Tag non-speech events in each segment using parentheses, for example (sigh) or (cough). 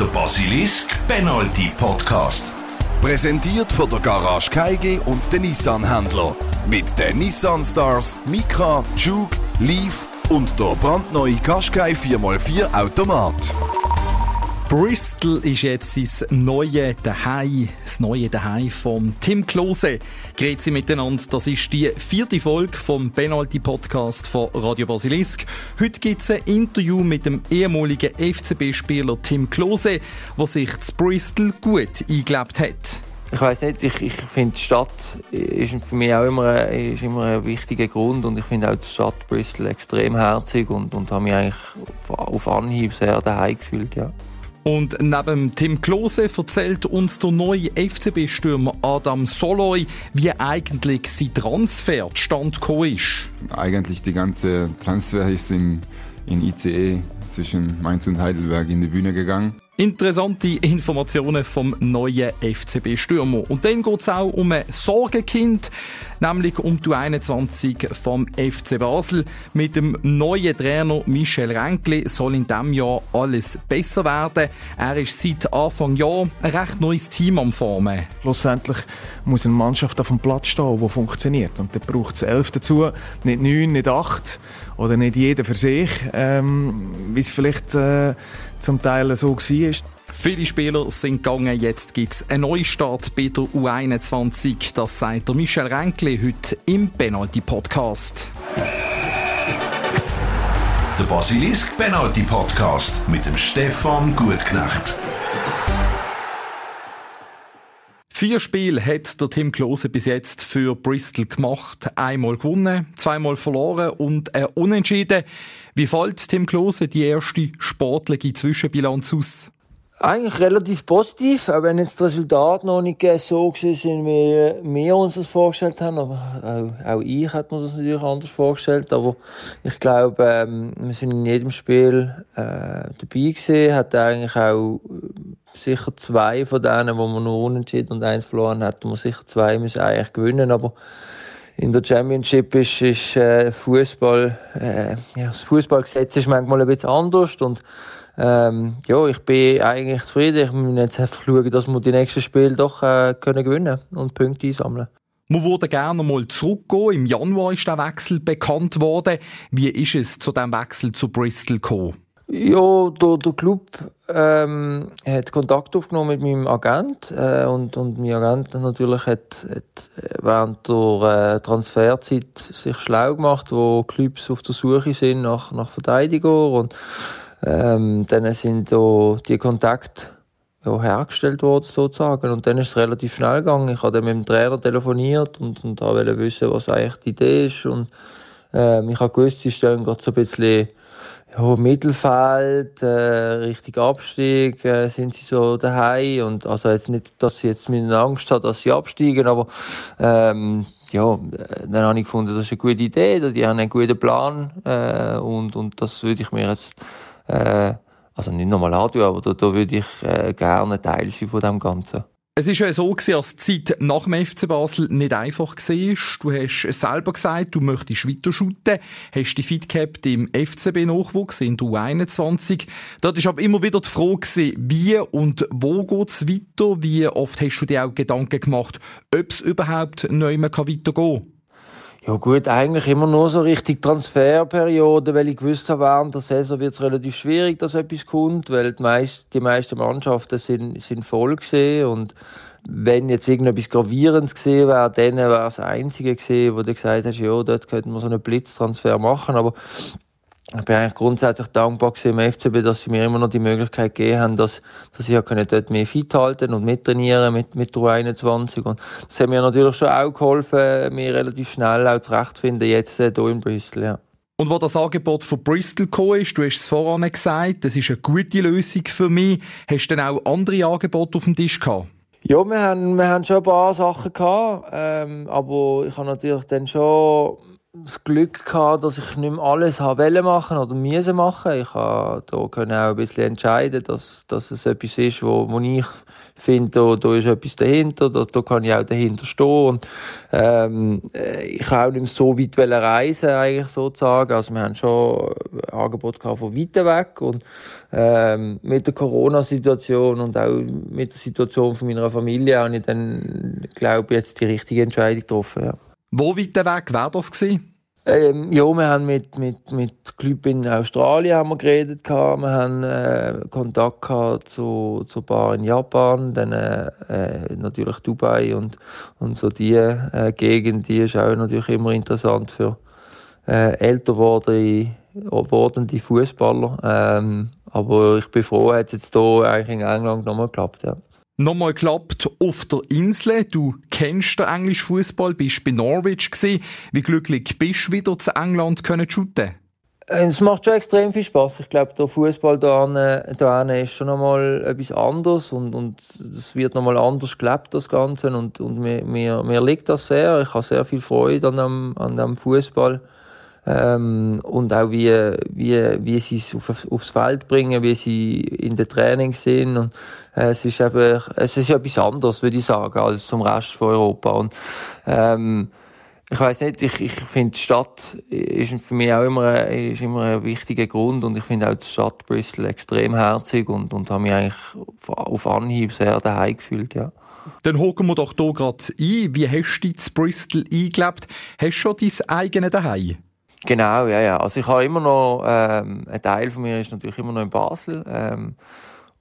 Der Basilisk Penalty Podcast. Präsentiert von der Garage Keigel und den Nissan-Händler. Mit den Nissan Stars, Micra, Juke, Leaf und der brandneue Qashqai 4x4 Automat. Bristol ist jetzt sein neue Daheim, das neue Daheim von Tim Klose. Grüezi miteinander, das ist die vierte Folge vom Penalty Podcast von Radio Basilisk. Heute gibt es ein Interview mit dem ehemaligen FCB-Spieler Tim Klose, der sich zu Bristol gut eingelebt hat. Ich weiß nicht, ich, ich finde die Stadt ist für mich auch immer, ist immer ein wichtiger Grund und ich finde auch die Stadt Bristol extrem herzig und, und habe mich eigentlich auf, Anhieb sehr daheim gefühlt, ja. Und neben Tim Klose erzählt uns der neue FCB-Stürmer Adam Soloy, wie eigentlich sein Transfer zustande ist. Eigentlich die ganze Transfer ist in, in ICE zwischen Mainz und Heidelberg in die Bühne gegangen. Interessante Informationen vom neuen FCB-Stürmer. Und dann geht es auch um ein Sorgenkind, nämlich um die 21 vom FC Basel. Mit dem neuen Trainer Michel Renkli soll in diesem Jahr alles besser werden. Er ist seit Anfang Jahr ein recht neues Team am Formen. Schlussendlich muss eine Mannschaft auf dem Platz stehen, die funktioniert. Und da braucht es elf dazu, nicht neun, nicht acht oder nicht jeder für sich, ähm, wie es vielleicht äh, zum Teil so war. Viele Spieler sind gegangen, jetzt gibt es einen Neustart bei der U21. Das sagt der Michel Renkli heute im Penalty Podcast. Der Basilisk Penalty Podcast mit dem Stefan Gutknecht. Vier Spiele hat der Tim Klose bis jetzt für Bristol gemacht. Einmal gewonnen, zweimal verloren und ein Unentschieden. Wie fällt Tim Klose die erste sportliche Zwischenbilanz aus? Eigentlich relativ positiv, auch wenn jetzt das Resultat noch nicht so sind, wie wir uns das vorgestellt haben. Aber auch, auch ich hätte mir das natürlich anders vorgestellt. Aber ich glaube, ähm, wir sind in jedem Spiel äh, dabei gewesen, hat eigentlich auch sicher zwei von denen, wo man nur unentschieden und eins verloren hat, wir sicher zwei müssen eigentlich gewinnen, aber in der Championship ist, ist äh, Fußball, äh, ja, das Fußballgesetz ist manchmal ein bisschen anders und ähm, ja, ich bin eigentlich zufrieden. Ich muss jetzt einfach schauen, dass wir die nächsten Spiele doch äh, können gewinnen und Punkte einsammeln. Wir würden gerne mal zurückgehen. Im Januar ist der Wechsel bekannt worden. Wie ist es zu dem Wechsel zu Bristol gekommen? Ja, der, der Club ähm, hat Kontakt aufgenommen mit meinem Agent äh, und, und mein Agent natürlich hat, hat während der äh, Transferzeit sich schlau gemacht, wo Clubs auf der Suche sind nach, nach Verteidiger und ähm, dann sind da die Kontakte hergestellt worden sozusagen. Und dann ist es relativ schnell gegangen. Ich habe dann mit dem Trainer telefoniert und, und wollte wissen, was eigentlich die Idee ist. Und ähm, ich habe gewusst, sie stehen gerade so ein bisschen ja, Mittelfeld, äh, richtig Abstieg, äh, sind sie so daheim. Und also jetzt nicht, dass sie jetzt mit Angst haben, dass sie absteigen, aber ähm, ja, dann habe ich gefunden, das ist eine gute Idee, die haben einen guten Plan äh, und, und das würde ich mir jetzt äh, also nicht nochmal antun, aber da, da würde ich äh, gerne Teil sein von dem Ganzen. Es ist ja so als die Zeit nach dem FC Basel nicht einfach war. Du hast selber gesagt, du möchtest weiter shooten, hast die fit gehabt im FCB-Nachwuchs in der U21. Dort war aber immer wieder die Frage, wie und wo geht es weiter? Wie oft hast du dir auch Gedanken gemacht, ob es überhaupt nicht mehr weitergehen kann? Ja gut, eigentlich immer nur so richtig Transferperiode, weil ich gewusst habe, während der Saison wird es relativ schwierig, dass etwas kommt, weil die, meist, die meisten Mannschaften sind, sind voll gesehen und wenn jetzt irgendetwas Gravierendes gesehen wäre, dann wäre es das Einzige gesehen, wo du gesagt hast, ja, dort könnten wir so einen Blitztransfer machen, aber ich bin eigentlich grundsätzlich dankbar im FCB, dass sie mir immer noch die Möglichkeit gegeben haben, dass, dass ich können dort mehr fit halten und mittrainieren mit, mit der 21. Und das hat mir natürlich schon auch geholfen, mir relativ schnell auch zurechtzufinden, jetzt äh, hier in Bristol, ja. Und wo das Angebot von Bristol gekommen ist, du hast es voran gesagt, das ist eine gute Lösung für mich. Hast du dann auch andere Angebote auf dem Tisch gehabt? Ja, wir haben, wir haben schon ein paar Sachen gehabt, ähm, aber ich habe natürlich dann schon das Glück gehabt, dass ich nicht mehr alles wollte machen oder müssen machen. Ich konnte auch ein bisschen entscheiden, dass, dass es etwas ist, wo, wo ich finde, da, da ist etwas dahinter, da, da kann ich auch dahinter stehen. Und, ähm, äh, ich auch nicht mehr so weit reisen, eigentlich sozusagen. Also wir haben schon ein Angebot von weit weg und ähm, mit der Corona-Situation und auch mit der Situation von meiner Familie habe ich dann, glaube ich, jetzt die richtige Entscheidung getroffen. Ja. Wo weit weg wäre das gewesen? Ähm, ja, wir haben mit, mit, mit Club in Australien haben wir geredet, gehabt. wir haben äh, Kontakt gehabt zu, zu Bar in Japan, dann äh, äh, natürlich Dubai und, und so die äh, Gegend, die ist auch natürlich immer interessant für äh, älter wordende Fußballer. Ähm, aber ich bin froh, hat es jetzt hier eigentlich in England nochmal geklappt, ja nochmal geklappt auf der Insel. Du kennst den englischen Fußball, bist bei Norwich gewesen. Wie glücklich bist du wieder zu England können shooten? Äh, es macht schon extrem viel Spaß. Ich glaube, der Fußball da, ist schon nochmal etwas anderes und, und es wird nochmal anders gelebt, das Ganze. Und, und mir, mir, mir liegt das sehr. Ich habe sehr viel Freude an dem, an dem Fußball. Ähm, und auch wie, wie, wie sie es auf, aufs Feld bringen, wie sie in den Trainings sind. Und, es ist eben, es ist etwas anderes, würde ich sagen, als zum Rest von Europa. Und, ähm, ich weiß nicht, ich, ich finde, die Stadt ist für mich auch immer, ist immer ein wichtiger Grund und ich finde auch die Stadt Bristol extrem herzig und, und habe mich eigentlich auf Anhieb sehr daheim gefühlt, ja. Dann hocken wir doch hier gerade ein. Wie hast du dich zu Bristol eingelebt? Hast du schon dein eigenes daheim? Genau, ja, ja. Also ich habe immer noch, ähm, ein Teil von mir ist natürlich immer noch in Basel. Ähm,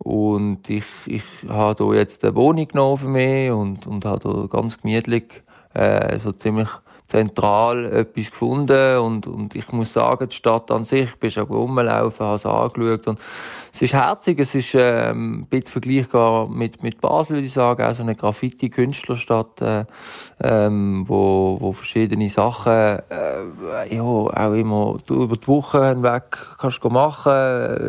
und ich, ich habe hier jetzt eine Wohnung genommen für mich und, und habe hier ganz gemütlich, äh, so ziemlich zentral etwas gefunden und, und ich muss sagen, die Stadt an sich, bist auch rumgelaufen, habe es angeschaut und es ist herzig, es ist ähm, ein bisschen vergleichbar mit, mit Basel, würde ich sagen, auch so eine Graffiti-Künstlerstadt, äh, ähm, wo, wo verschiedene Sachen äh, ja, auch immer über die Woche hinweg kannst du machen.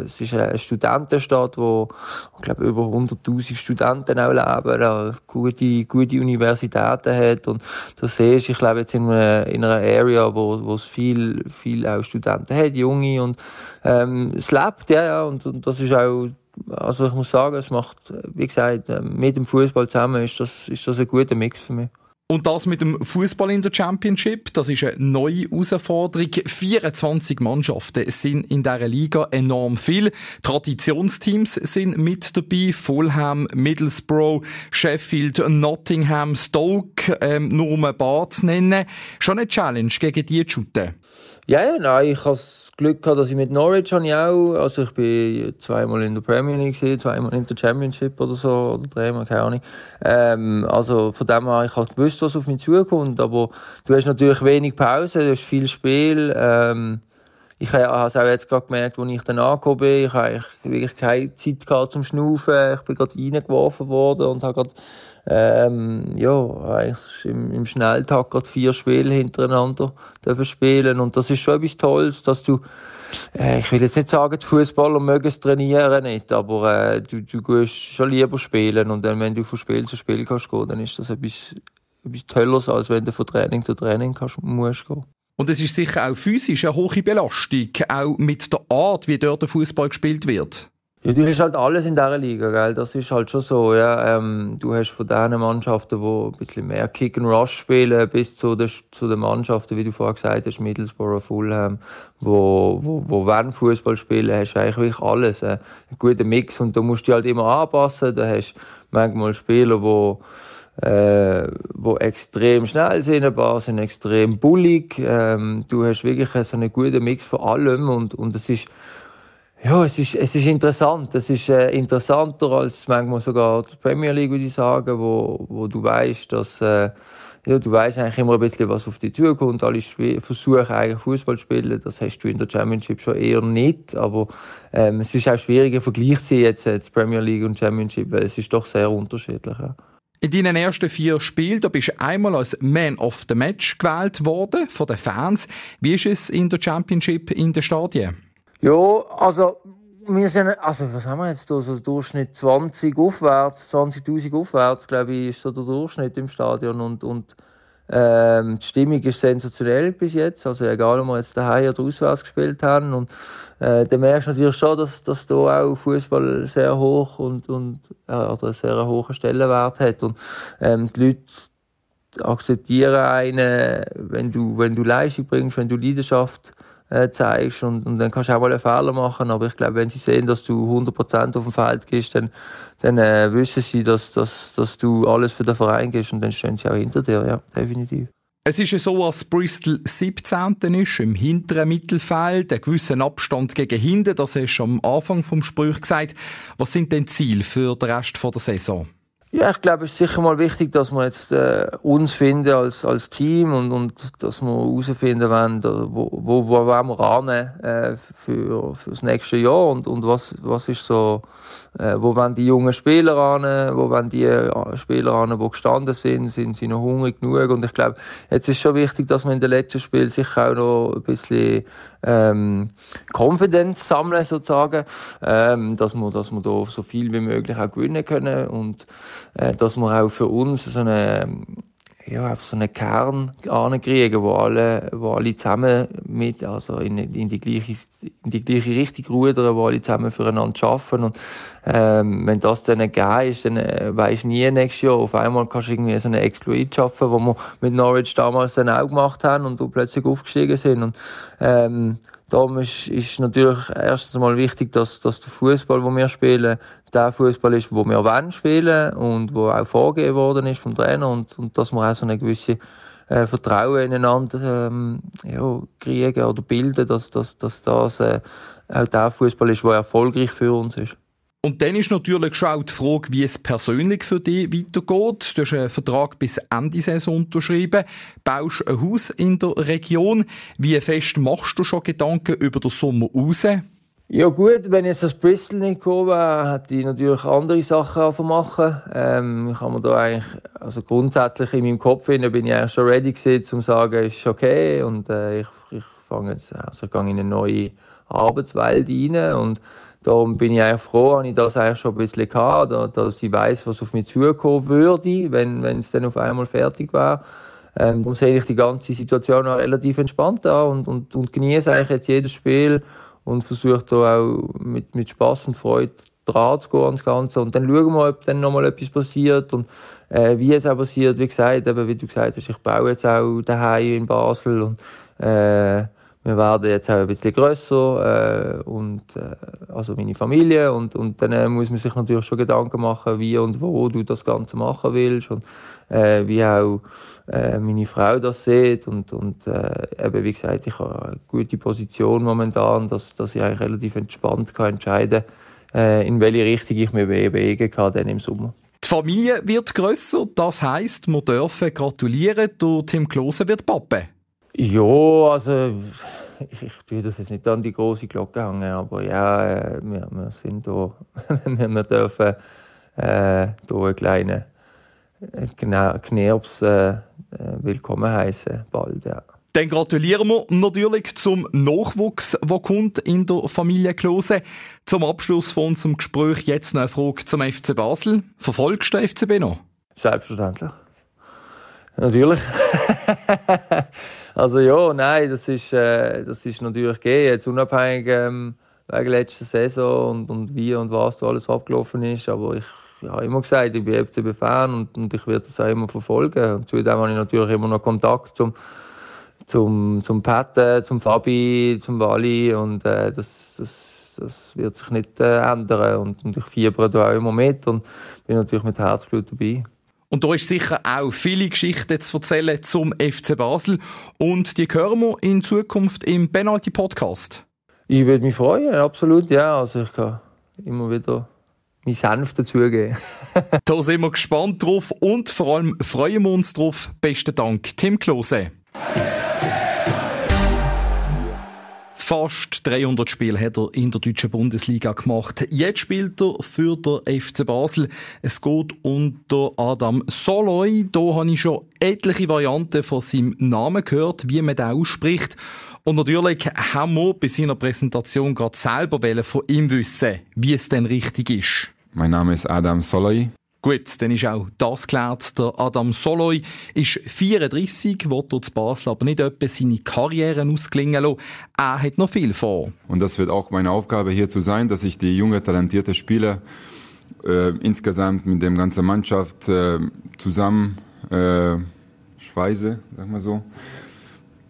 Es ist eine Studentenstadt, wo ich glaube über 100'000 Studenten auch leben, gute, gute Universitäten hat und da siehst ich glaube jetzt in einer, in einer Area, wo, wo es viel, viel auch Studenten hat, junge und ähm, es lebt, ja, ja, und, und das ist auch, also ich muss sagen, es macht, wie gesagt, äh, mit dem Fußball zusammen ist das, ist das ein guter Mix für mich. Und das mit dem Fußball in der Championship, das ist eine neue Herausforderung. 24 Mannschaften sind in dieser Liga enorm viel. Traditionsteams sind mit dabei. Fulham, Middlesbrough, Sheffield, Nottingham, Stoke, ähm, nur um ein paar zu nennen. Schon eine Challenge gegen die zu shooten. Ja, ja, nein, ich habe Glück gehabt, dass ich mit Norwich habe ich auch, also ich bin zweimal in der Premier League gewesen, zweimal in der Championship oder so, oder dreimal, keine Ahnung. Ähm, also von dem her, ich habe gewusst, was auf mich zukommt, aber du hast natürlich wenig Pause, du hast viel Spiel, ähm, ich habe es auch jetzt gerade gemerkt, als ich dann angekommen bin, ich habe wirklich keine Zeit gehabt zum Schnaufen, ich bin gerade reingeworfen worden und habe gerade ähm, ja, im, im Schnelltag gerade vier Spiele hintereinander dürfen spielen. Und das ist schon etwas Tolles, dass du, äh, ich will jetzt nicht sagen, die Fußballer mögen es trainieren nicht, aber äh, du, du gehst schon lieber spielen. Und dann, wenn du von Spiel zu Spiel kannst gehen, dann ist das etwas, etwas Tolles, als wenn du von Training zu Training kannst, musst gehen. Und es ist sicher auch physisch eine hohe Belastung, auch mit der Art, wie dort der Fußball gespielt wird. Ja, du hast halt alles in dieser Liga, gell? Das ist halt schon so, ja. Ähm, du hast von diesen Mannschaften, die ein bisschen mehr Kick and Rush spielen, bis zu, den, zu den Mannschaften, wie du vorher gesagt hast, Middlesbrough, Fulham, wo, wo, wo wenn Fußball spielen, hast du eigentlich alles. Äh, einen guten Mix und da musst du dich halt immer anpassen. Da hast manchmal Spieler, die äh, wo extrem schnell sind, ein paar sind extrem bullig. Ähm, du hast wirklich so einen guten Mix von allem und, und es ist ja, es ist, es ist interessant. Es ist äh, interessanter als manchmal sogar die Premier League, würde ich sagen, wo, wo du weißt, dass äh, ja, du weißt eigentlich immer ein bisschen, was auf dich zukommt. Alle versuchen eigentlich Fußball zu spielen. Das hast du in der Championship schon eher nicht. Aber ähm, es ist auch schwieriger Vergleich zu jetzt, jetzt Premier League und Championship, weil es ist doch sehr unterschiedlich. Ja. In deinen ersten vier Spielen da bist du einmal als Man of the Match gewählt worden von den Fans. Wie ist es in der Championship in den Stadien? Ja, also wir sind, also was haben wir jetzt da, so Durchschnitt 20 aufwärts, 20'000 aufwärts, glaube ich, ist so der Durchschnitt im Stadion und, und Ähm, die Stimmung ist sensationell bis jetzt, also egal, ob wir jetzt daheim oder auswärts gespielt haben. Und äh, dann merkst du natürlich schon, dass, dass da auch Fußball sehr hoch und, und äh, oder einen sehr hohen Stellenwert hat. Und ähm, die Leute akzeptieren einen, wenn du, wenn du Leistung bringst, wenn du Leidenschaft äh, zeigst und, und dann kannst du auch mal einen Fehler machen, aber ich glaube, wenn sie sehen, dass du 100% auf dem Feld gehst, dann, dann äh, wissen sie, dass, dass, dass du alles für den Verein gehst und dann stehen sie auch hinter dir, ja, definitiv. Es ist ja so, dass Bristol 17. ist, im hinteren Mittelfeld, einen gewissen Abstand gegen hinten, das hast du am Anfang vom Sprüch gesagt. Was sind denn Ziele für den Rest der Saison? Ja, ich glaube, es ist sicher mal wichtig, dass wir jetzt äh, uns finden als, als Team und, und dass wir herausfinden wollen, wo, wo, wo wollen wir ran äh, für, für das nächste Jahr und, und was, was ist so, äh, wo wollen die jungen Spieler ran, wo wollen die Spieler ran, die gestanden sind, sind sie noch hungrig genug? Und ich glaube, jetzt ist schon wichtig, dass wir in den letzten Spielen sicher auch noch ein bisschen ähm, Confidence sammeln sozusagen, ähm, dass wir, dass wir da so viel wie möglich auch gewinnen können. Und dass wir auch für uns so eine ja, auf so einen Kern kriegen, wo alle, wo alle zusammen mit, also in, in die gleiche, in die gleiche Richtung rudern, wo alle zusammen füreinander arbeiten. Und, ähm, wenn das dann gegeben ist, dann äh, weisst du nie nächstes Jahr. Auf einmal kannst du irgendwie so einen Exploit schaffen, wo wir mit Norwich damals dann auch gemacht haben und du plötzlich aufgestiegen sind. Und, ähm, Darum ist, ist natürlich erstens mal wichtig, dass, dass der Fußball, den wir spielen, der Fußball ist, wo wir wollen spielen und wo auch vorgegeben worden ist vom Trainer und, und dass wir auch so eine gewisse äh, Vertrauen ineinander ähm, ja, kriegen oder bilden, dass, dass, dass das äh, auch der Fußball ist, der erfolgreich für uns ist. Und dann ist natürlich schon auch die Frage, wie es persönlich für dich weitergeht. Du hast einen Vertrag bis Ende Saison unterschrieben, baust ein Haus in der Region. Wie fest machst du schon Gedanken über den Sommer raus? Ja gut, wenn jetzt das Bristol nicht gekommen wäre, hätte ich natürlich andere Sachen machen ähm, Ich habe mir da eigentlich, also grundsätzlich in meinem Kopf bin ich eigentlich schon ready gewesen, um zu sagen, ist okay und äh, ich, ich fange jetzt, also ich gehe in eine neue Arbeitswelt rein und Darum bin ich eigentlich froh, dass ich das eigentlich schon ein bisschen hatte, dass ich weiß, was auf mich zukommen würde, wenn, wenn es dann auf einmal fertig war. Ähm, darum sehe ich die ganze Situation auch relativ entspannt an und, und, und genieße eigentlich jetzt jedes Spiel und versuche da auch mit, mit Spaß und Freude dran zu gehen ans Ganze. Und dann schauen wir, ob dann nochmal etwas passiert und äh, wie es auch passiert. Wie gesagt, eben, wie du gesagt hast, ich baue jetzt auch daheim in Basel und äh, wir werden jetzt auch ein bisschen grösser äh, und äh, also meine Familie und, und dann äh, muss man sich natürlich schon Gedanken machen, wie und wo du das Ganze machen willst und äh, wie auch äh, meine Frau das sieht und, und äh, eben wie gesagt, ich habe eine gute Position momentan, dass, dass ich eigentlich relativ entspannt kann entscheiden äh, in welche Richtung ich mich bewegen kann dann im Sommer. Die Familie wird grösser, das heisst, wir dürfen gratulieren, der Tim Klose wird Pappe. Ja, also ich, ich tue das jetzt nicht an die große Glocke hängen, aber ja, äh, wir, wir sind da, (laughs) wir dürfen äh, da einen kleinen äh, Knirps äh, äh, willkommen heißen bald, ja. Dann gratulieren wir natürlich zum Nachwuchs, der kommt in der Familie Klose. Zum Abschluss von unserem Gespräch jetzt noch eine Frage zum FC Basel. Verfolgst du den FCB noch? Selbstverständlich. Natürlich. (laughs) also ja, nein, das ist, äh, das ist natürlich gegeben. Jetzt unabhängig ähm, wegen letzter Saison und, und wie und was da alles abgelaufen ist. Aber ich, ich habe immer gesagt, ich bin FCB-Fan und, und ich werde das auch immer verfolgen. Und zudem habe ich natürlich immer noch Kontakt zum, zum, zum Patte, zum Fabi, zum Wally und äh, das, das, das wird sich nicht äh, ändern. Und, und ich fiebere da auch immer mit und bin natürlich mit Herzblut dabei. Und da ist sicher auch viele Geschichten zu erzählen zum FC Basel. Und die hören wir in Zukunft im Penalty Podcast. Ich würde mich freuen, absolut, ja. Also ich kann immer wieder mein Senf dazugeben. (laughs) da sind wir gespannt drauf und vor allem freuen wir uns drauf. Besten Dank, Tim Klose. Fast 300 Spiele hat er in der deutschen Bundesliga gemacht. Jetzt spielt er für den FC Basel. Es geht unter Adam Soloy. Da habe ich schon etliche Varianten von seinem Namen gehört, wie man den ausspricht. Und natürlich haben wir bei seiner Präsentation gerade selber von ihm wissen, wie es denn richtig ist. Mein Name ist Adam Soloy. Gut, dann ist auch das geklärt. Der Adam Soloy ist 34, wird dort Basel aber nicht etwa seine Karriere ausklingen lassen. Er hat noch viel vor. Und das wird auch meine Aufgabe hier zu sein, dass ich die junge, talentierte Spieler äh, insgesamt mit der ganzen Mannschaft äh, zusammen äh, schweiße, sag mal so.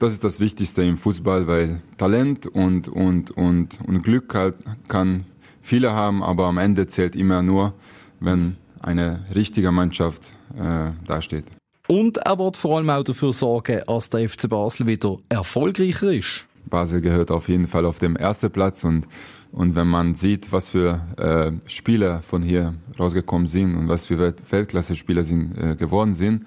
Das ist das Wichtigste im Fußball, weil Talent und, und, und, und Glück halt kann viele haben, aber am Ende zählt immer nur, wenn eine richtige Mannschaft äh, dasteht. Und er wird vor allem auch dafür sorgen, dass der FC Basel wieder erfolgreicher ist. Basel gehört auf jeden Fall auf dem ersten Platz und, und wenn man sieht, was für äh, Spieler von hier rausgekommen sind und was für Weltklasse-Spieler sind, äh, geworden sind,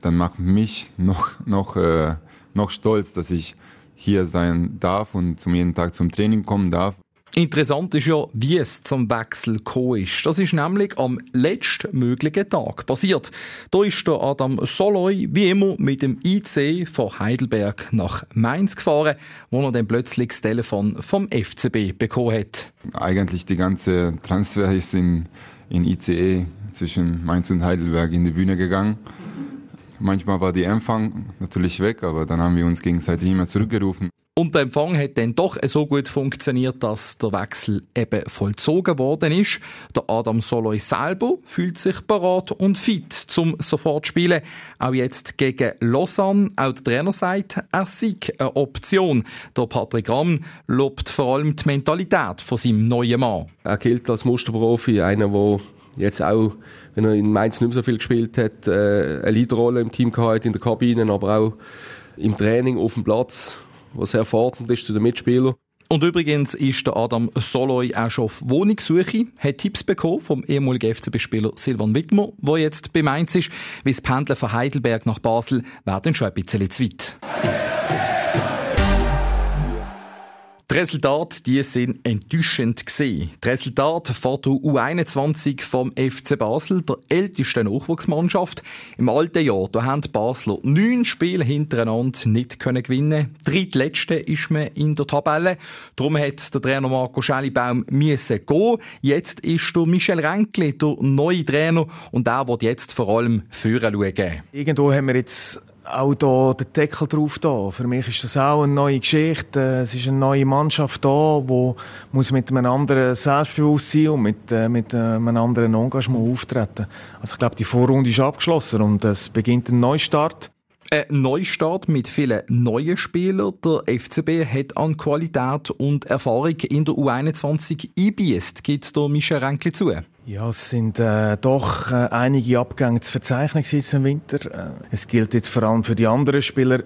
dann macht mich noch, noch, äh, noch stolz, dass ich hier sein darf und zum jeden Tag zum Training kommen darf. Interessant ist ja, wie es zum Wechsel gekommen ist. Das ist nämlich am letztmöglichen Tag passiert. Da ist der Adam Soloy wie immer mit dem IC von Heidelberg nach Mainz gefahren, wo er dann plötzlich das Telefon vom FCB bekommen hat. Eigentlich die ganze Transfer ist in, in ICE zwischen Mainz und Heidelberg in die Bühne gegangen. Manchmal war die Empfang natürlich weg, aber dann haben wir uns gegenseitig immer zurückgerufen. Und der Empfang hat dann doch so gut funktioniert, dass der Wechsel eben vollzogen worden ist. Der Adam Soloy selber fühlt sich parat und fit zum sofort spielen. Auch jetzt gegen Lausanne. Auch der Trainer sagt, er sei eine Option. Der Patrick Ramm lobt vor allem die Mentalität von seinem neuen Mann. Er gilt als Musterprofi, einer, der jetzt auch, wenn er in Mainz nicht mehr so viel gespielt hat, äh, eine Leaderrolle im Team gehabt in der Kabine, aber auch im Training auf dem Platz was fordernd ist zu den Mitspielern. Und übrigens ist der Adam Soloy auch schon auf Wohnungssuche, hat Tipps bekommen vom ehemaligen FCB-Spieler Silvan Wittmer, der jetzt bei Mainz ist, wie das Pendeln von Heidelberg nach Basel wäre dann schon ein bisschen zu weit. Die Resultate, die sind enttäuschend gesehen. Die Resultate von der U21 vom FC Basel, der ältesten Nachwuchsmannschaft. Im alten Jahr, da haben die Basler neun Spiele hintereinander nicht können gewinnen. Drittletzte ist man in der Tabelle. Darum hat der Trainer Marco Schellibaum müssen gehen. Jetzt ist der Michel Renkli der neue Trainer und der wird jetzt vor allem führen schauen. Irgendwo haben wir jetzt auch da den Deckel drauf da. Für mich ist das auch eine neue Geschichte. Es ist eine neue Mannschaft da, wo muss mit einem anderen Selbstbewusstsein und mit, äh, mit äh, einem anderen Engagement auftreten. Also ich glaube, die Vorrunde ist abgeschlossen und es beginnt ein Neustart. Ein Neustart mit vielen neuen Spielern. Der FCB hat an Qualität und Erfahrung in der U21 eingebiest, gibt der Michel Renkli zu. Ja, es sind äh, doch äh, einige Abgänge zu verzeichnen im Winter. Äh, es gilt jetzt vor allem für die anderen Spieler,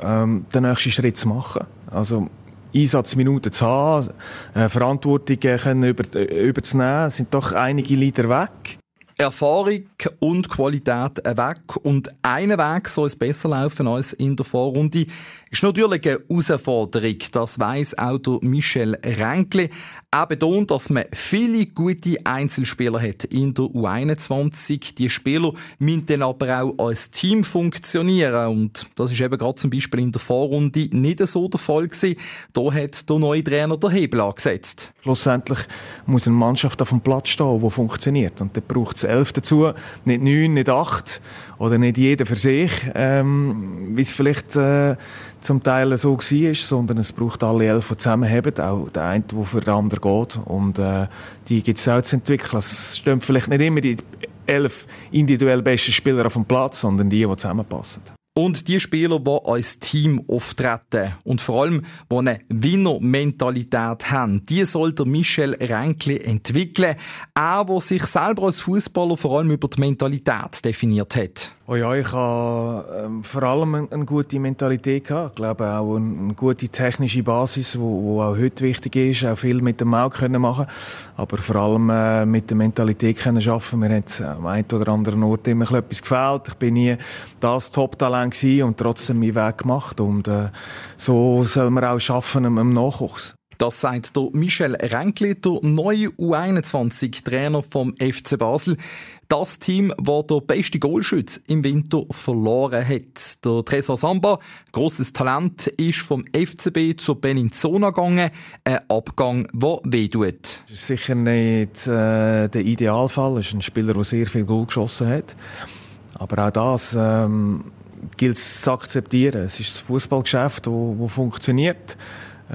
ähm, den nächsten Schritt zu machen. Also Einsatzminuten zu haben, äh, Verantwortung können über, äh, überzunehmen. Es sind doch einige Leader weg. Erfahrung und Qualität weg und einen Weg soll es besser laufen als in der Vorrunde. Ist natürlich eine Herausforderung, das weiss auch der Michel Renkli. Er betont, dass man viele gute Einzelspieler hat in der U21. Die Spieler müssen dann aber auch als Team funktionieren. Und das ist eben gerade zum Beispiel in der Vorrunde nicht so der Fall gewesen. Da hat der neue Trainer den Hebel angesetzt. Schlussendlich muss eine Mannschaft auf dem Platz stehen, die funktioniert. Und da braucht es elf dazu, nicht neun, nicht acht oder nicht jeder für sich, ähm, wie es vielleicht äh, zum Teil so war, sondern es braucht alle elf, die zusammenhaben, auch der eine, der für den anderen geht. Und äh, die gibt es auch zu entwickeln. Es stehen vielleicht nicht immer die elf individuell besten Spieler auf dem Platz, sondern die, die zusammenpassen. Und die Spieler, die als Team auftreten und vor allem, die eine Winner-Mentalität haben, die soll der Michel Renkli entwickeln. Er, der sich selber als Fußballer vor allem über die Mentalität definiert hat. Oh ja, ich habe ähm, vor allem eine, eine, gute Mentalität gehabt. Ich glaube auch eine, eine gute technische Basis, wo, wo, auch heute wichtig ist. Auch viel mit dem Auge können machen, aber vor allem äh, mit der Mentalität können schaffen. Mir hat am einen oder anderen Ort immer etwas gefällt. Ich bin nie das Top-Talent und trotzdem meinen Weg gemacht. Und äh, so soll man auch schaffen im, im Nachwuchs. Das sagt der Michel Renkli, der neue U21-Trainer vom FC Basel. Das Team, das der beste Goalschütz im Winter verloren hat. Der Tresor Samba, grosses Talent, ist vom FCB zur Beninzona gegangen. Ein Abgang, der wehtut. Sicher nicht äh, der Idealfall. Es ist ein Spieler, der sehr viel Goal geschossen hat. Aber auch das ähm, gilt es zu akzeptieren. Es ist das Fußballgeschäft, das funktioniert.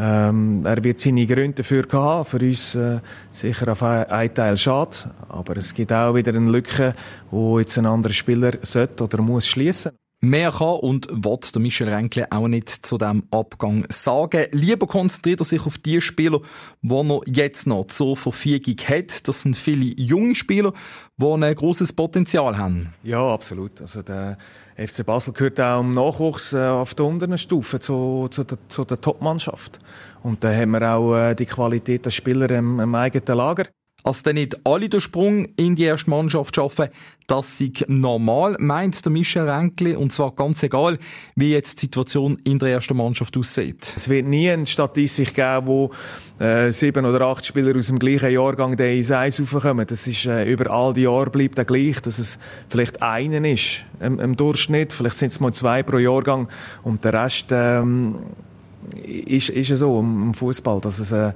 Ähm, er wird seine Gründe dafür haben. Für uns äh, sicher auf einen Teil schade. Aber es gibt auch wieder eine Lücke, wo jetzt ein anderer Spieler sollte oder muss schließen. Mehr kann und wird der Michel Renkle auch nicht zu diesem Abgang sagen. Lieber konzentriert er sich auf die Spieler, die er jetzt noch zur Verfügung hat. Das sind viele junge Spieler, die ein grosses Potenzial haben. Ja, absolut. Also der FC Basel gehört auch im Nachwuchs äh, auf der unteren Stufe zu, zu der, zu der Top-Mannschaft. Und da haben wir auch äh, die Qualität der Spieler im, im eigenen Lager. Als dann nicht alle den Sprung in die erste Mannschaft schaffen, das sei normal, meint der Michel Renkli, und zwar ganz egal, wie jetzt die Situation in der ersten Mannschaft aussieht. Es wird nie eine Statistik geben, wo äh, sieben oder acht Spieler aus dem gleichen Jahrgang der ins Eis raufkommen. Das ist äh, über all die Jahre bleibt der gleich, dass es vielleicht einen ist im, im Durchschnitt, vielleicht sind es mal zwei pro Jahrgang und der Rest ähm, ist, ist so im Fußball, dass es äh,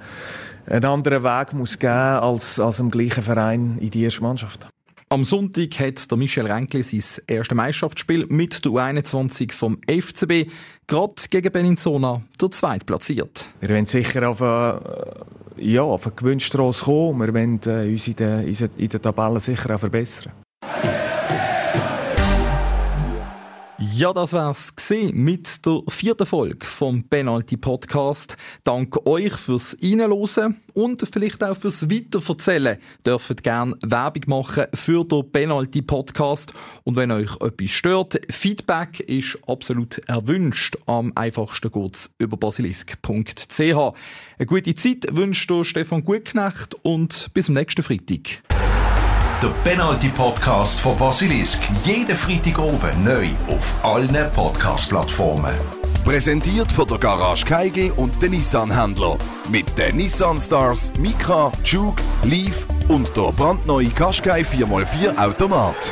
einen anderen Weg muss geben als, als im gleichen Verein in die erste Mannschaft. Am Sonntag hat der Michel Renkli sein erstes Meisterschaftsspiel mit der U21 vom FCB gerade gegen Beninzona der Zweit platziert. Wir wollen sicher auf eine, ja, auf eine Gewinnstrasse kommen. Wir wollen äh, uns in der, in der Tabelle sicher auch verbessern. Ja, das war's mit der vierten Folge vom Penalty Podcast. Danke euch fürs Reinhören und vielleicht auch fürs Weiterverzählen. Dürft gerne Werbung machen für den Penalty Podcast. Und wenn euch etwas stört, Feedback ist absolut erwünscht. Am einfachsten geht's über basilisk.ch. Eine gute Zeit wünscht dir Stefan Gutknecht und bis zum nächsten Freitag. Der Penalty Podcast von Basilisk. Jeden Freitag oben neu auf allen Podcast-Plattformen. Präsentiert von der Garage Keigel und den Nissan-Händler. Mit den Nissan Stars, Micra, Juke, Leaf und der brandneue Qashqai 4x4 Automat.